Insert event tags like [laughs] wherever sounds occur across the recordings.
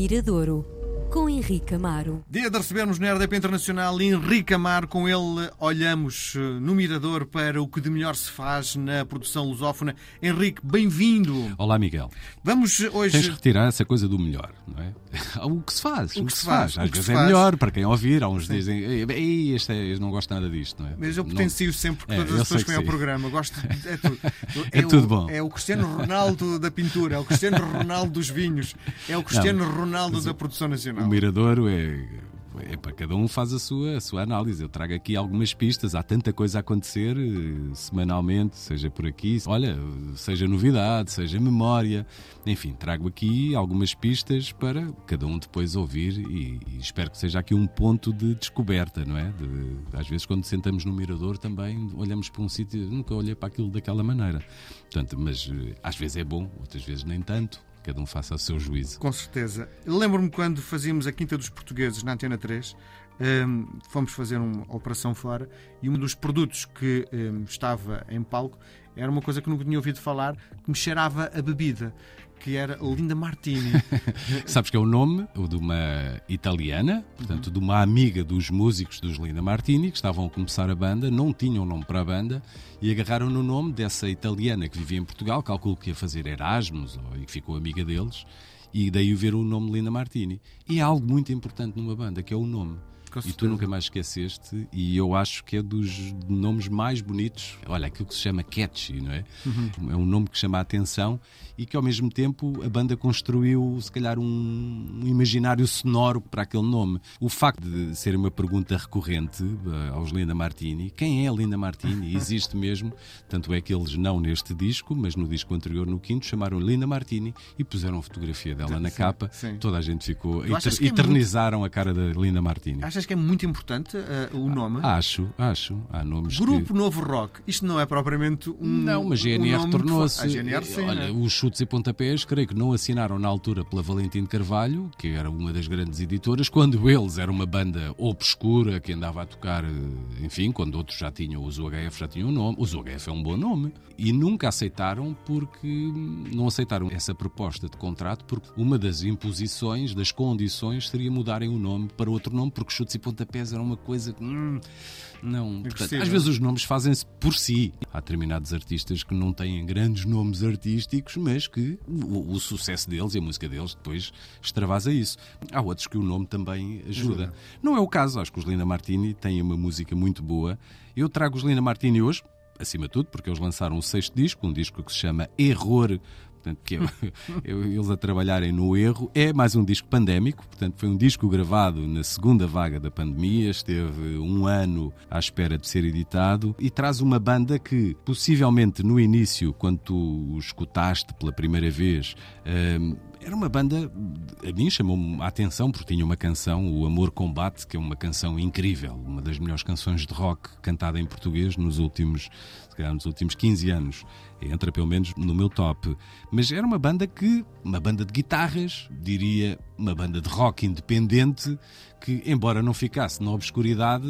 Miradouro, com Henrique Amaro. Dia de recebermos na RDP Internacional Henrique Amaro. Com ele olhamos eh, no Mirador para o que de melhor se faz na produção lusófona. Henrique, bem-vindo. Olá, Miguel. Vamos hoje. Tens de retirar essa coisa do melhor, não é? [laughs] O que se faz. O que se faz, o Às que vezes se é faz. melhor para quem ouvir. Há uns dizem, ei, este é, não gosto nada disto, não é? Mas eu Não- potencio sempre que É, todas eu as pessoas que vêm ao sim. programa. Gosto de- é tudo. [laughs] É o- tudo bom. É o Cristiano Ronaldo da pintura, é o Cristiano [laughs] Ronaldo dos vinhos, é o Cristiano Ronaldo da produção nacional. O Miradouro é, é para cada um faz a sua, a sua análise. Eu trago aqui algumas pistas. Há tanta coisa a acontecer eh, semanalmente, seja por aqui, olha, seja novidade, seja memória. Enfim, trago aqui algumas pistas para cada um depois ouvir e, e espero que seja aqui um ponto de descoberta, não é? De- às vezes, quando sentamos no Mirador, também olhamos para um sítio, nunca olhei para aquilo daquela maneira. Portanto, mas eh, às vezes é bom, outras vezes nem tanto. Cada um faça o seu juízo. Com certeza. Lembro-me quando fazíamos a Quinta dos Portugueses na Antena 3, hum, fomos fazer uma operação fora e um dos produtos que hum, estava em palco era uma coisa que nunca tinha ouvido falar, que me cheirava a bebida, que era Linda Martini. [laughs] Sabes que é o nome de uma italiana, portanto, de uma amiga dos músicos dos Linda Martini, que estavam a começar a banda, não tinham nome para a banda e agarraram no nome dessa italiana que vivia em Portugal, calculo que ia fazer Erasmus e que ficou amiga deles, e daí ver o nome Linda Martini. E há algo muito importante numa banda, que é o nome. E tu nunca mais esqueceste, e eu acho que é dos nomes mais bonitos. Olha, aquilo que se chama catchy, não é? É um nome que chama a atenção e que ao mesmo tempo a banda construiu, se calhar, um, imaginário sonoro para aquele nome. O facto de ser uma pergunta recorrente eh, aos Linda Martini: quem é a Linda Martini? [laughs] Existe mesmo, tanto é que eles não neste disco, mas no disco anterior, no quinto, chamaram Linda Martini e puseram a fotografia dela na Sim, capa. sim. Toda a gente ficou. Eter- é muito- eternizaram a cara da Linda Martini. Achas que é muito importante eh, o nome? Acho, acho. Há nomes Grupo que... Novo Rock. Isto não é propriamente um. Não, mas um GNR que tornou-se. fa- A GNR, sim. Olha, né? os chutes e pontapés, creio que não assinaram na altura pela Valentim de Carvalho, que era uma das grandes editoras, quando eles eram uma banda obscura que andava a tocar, eh, enfim, quando outros já tinham, os UHF já tinham um nome. Os UHF é um bom nome. E nunca aceitaram porque não aceitaram essa proposta de contrato, porque uma das imposições, das condições, seria mudarem o nome para outro nome, porque chutes e pontapés era uma coisa que. hum, não. Portanto, Agressiva. às vezes os nomes fazem-se por si. Há determinados artistas que não têm grandes nomes artísticos, mas que o, o sucesso deles e a música deles depois extravasa isso. Há outros que o nome também ajuda. Não é o caso. Acho que os Linda Martini têm uma música muito boa. Eu trago os Linda Martini hoje, acima de tudo, porque eles lançaram o sexto disco, um disco que se chama Error. Portanto, que é, [laughs] eu- eles a trabalharem no erro. É mais um disco pandémico, portanto, foi um disco gravado na segunda vaga da pandemia, esteve um ano à espera de ser editado e traz uma banda que, possivelmente no início, quando tu o escutaste pela primeira vez, hum, era uma banda, a mim chamou-me a atenção porque tinha uma canção, O Amor Combate, que é uma canção incrível, uma das melhores canções de rock cantada em português nos últimos, calhar nos últimos 15 anos. Entra pelo menos no meu top. Mas era uma banda que, uma banda de guitarras, diria uma banda de rock independente, que embora não ficasse na obscuridade,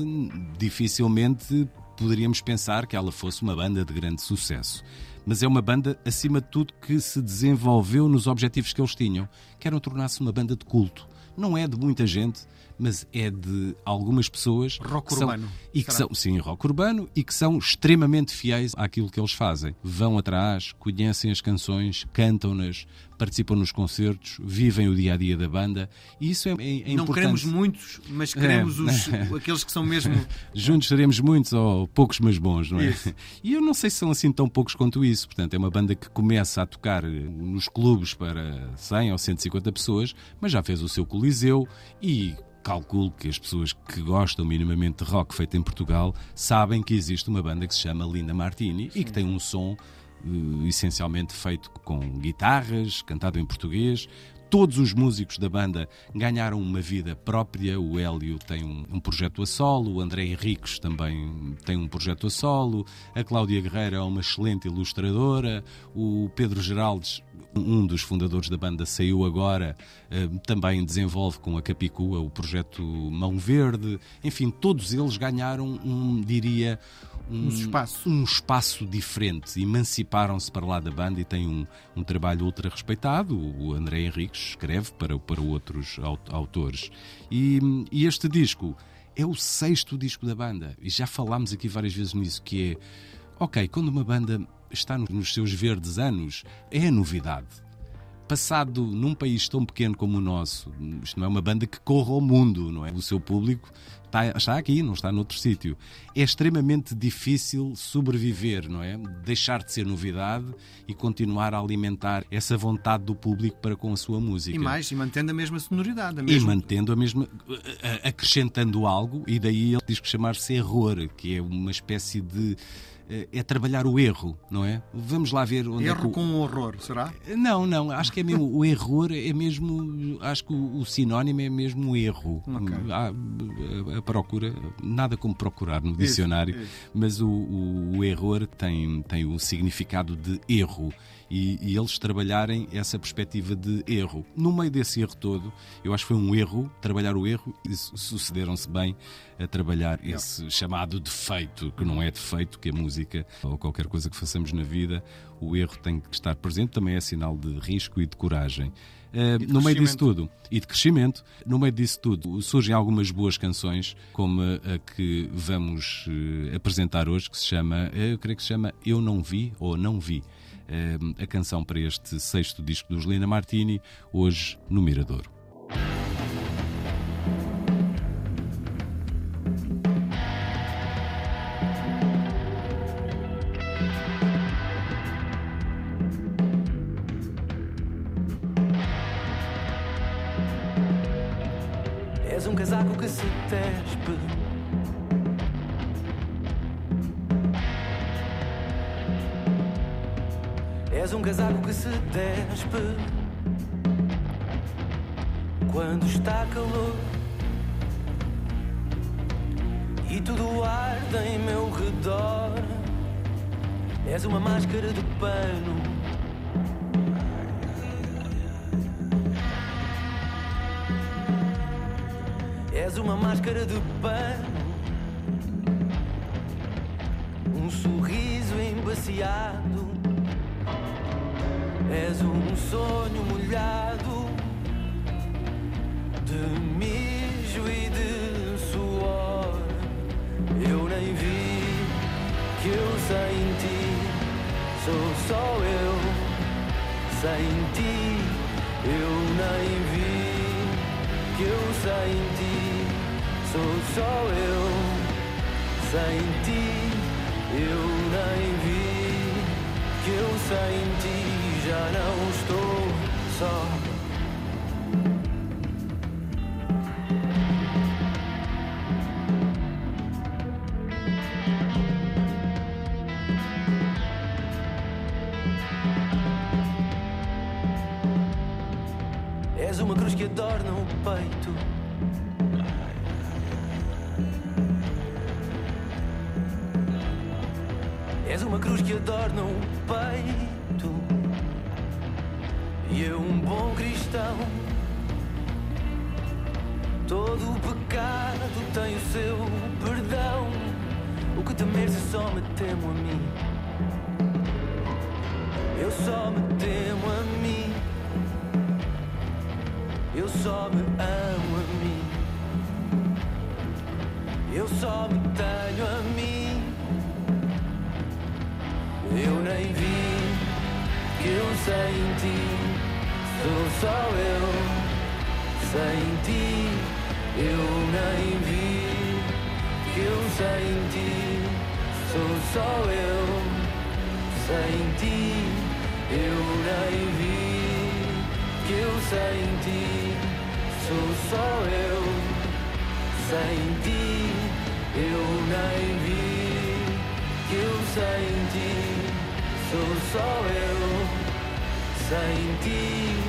dificilmente poderíamos pensar que ela fosse uma banda de grande sucesso. Mas é uma banda, acima de tudo, que se desenvolveu nos objetivos que eles tinham, que eram tornar-se uma banda de culto. Não é de muita gente, mas é de algumas pessoas Rock que são- urbano, e que será? são, sim, rock urbano e que são extremamente fiéis àquilo que eles fazem. Vão atrás, conhecem as canções, cantam-nas, participam nos concertos, vivem o dia a dia da banda e isso é, é, Não importante. queremos muitos, mas queremos É. os, aqueles que são mesmo. [laughs] Juntos seremos muitos ou poucos, mas bons, não é? Isso. [laughs] E eu não sei se são assim tão poucos quanto isso. Portanto, é uma banda que começa a tocar nos clubes para 100 ou 150 pessoas, mas já fez o seu Coliseu e calculo que as pessoas que gostam minimamente de rock feito em Portugal sabem que existe uma banda que se chama Linda Martini e que tem um som eh, essencialmente feito com guitarras, cantado em português. Todos os músicos da banda ganharam uma vida própria. O Hélio tem um, um projeto a solo, o André Henriques também tem um projeto a solo, a Cláudia Guerreira é uma excelente ilustradora, o Pedro Geraldes, um dos fundadores da banda, saiu agora, eh, também desenvolve com a Capicua o projeto Mão Verde. Enfim, todos eles ganharam um, diria, um espaço. um espaço diferente. Emanciparam-se para lá da banda e têm um, um trabalho ultra respeitado. O André Henriques escreve para, para outros autores. E, e este disco é o sexto disco da banda. E já falámos aqui várias vezes nisso, que é... Ok, quando uma banda está nos seus verdes anos, é novidade passado num país tão pequeno como o nosso, isto não é uma banda que corra ao mundo, não é? O seu público está, está aqui, não está noutro sítio. É extremamente difícil sobreviver, não é? Deixar de ser novidade e continuar a alimentar essa vontade do público para com a sua música. E mais, e mantendo a mesma sonoridade. A mesma... E mantendo a mesma. acrescentando algo, e daí ele diz que chamar-se error, que é uma espécie de é trabalhar o erro, não é? Vamos lá ver onde erro é que com horror, será? Não, não, acho que é mesmo o erro é mesmo, acho que o, o sinónimo é mesmo o erro. Okay. Há, a, a, procura, nada como procurar no dicionário, isso, isso. mas o, o, o erro tem, tem o significado de erro e, e, eles trabalharem essa perspectiva de erro. No meio desse erro todo, eu acho que foi um erro trabalhar o erro e sucederam-se bem a trabalhar esse chamado defeito, que não é defeito, que a música ou qualquer coisa que façamos na vida, o erro tem que estar presente, também é sinal de risco e de coragem. Uh, no meio disso tudo, e de crescimento, no meio disso tudo, surgem algumas boas canções, como a que vamos uh, apresentar hoje, que se chama, eu creio que se chama Eu Não Vi ou Não Vi. Ehm, a canção para este sexto disco dos Lina Martini, hoje no Miradouro. És um casaco que se despe És um casaco que se despe quando está calor e tudo arde em meu redor. És uma máscara de pano. És uma máscara de pano. Um sorriso embaciado És um sonho molhado de mijo e de suor. Eu nem vi que eu sem ti sou só eu. Sem ti eu nem vi que eu sem ti sou só eu. Sem ti eu nem vi que eu sem ti já não estou só. És uma cruz que adorna o peito. És uma cruz que adorna o peito e eu um bom cristão. Todo o pecado tem o seu perdão. O que temer se só me temo a mim? Só eu. Sem ti eu nem vi que eu sem ti sou só eu. Sem ti eu nem vi que eu sem ti sou só eu. Sem ti eu nem vi que eu sem ti sou só eu. Sem ti